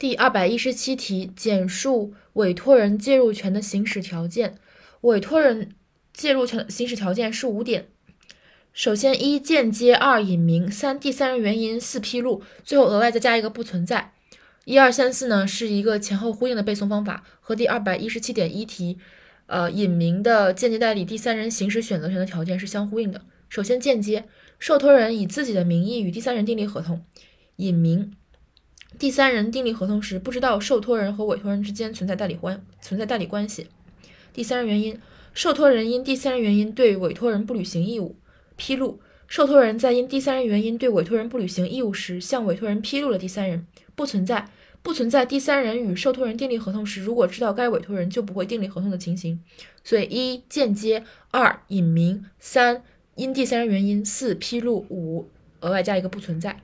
第二百一十七题，简述委托人介入权的行使条件。委托人介入权行使条件是五点。首先，一间接，二隐名，三第三人原因，四披露，最后额外再加一个不存在。一二三四呢是一个前后呼应的背诵方法，和第二百一十七点一题，呃，隐名的间接代理第三人行使选择权的条件是相呼应的。首先，间接，受托人以自己的名义与第三人订立合同，隐名。第三人订立合同时，不知道受托人和委托人之间存在代理关存在代理关系。第三人原因，受托人因第三人原因对委托人不履行义务。披露，受托人在因第三人原因对委托人不履行义务时，向委托人披露了第三人。不存在不存在第三人与受托人订立合同时，如果知道该委托人就不会订立合同的情形。所以，一间接，二隐名，三因第三人原因，四披露，五额外加一个不存在。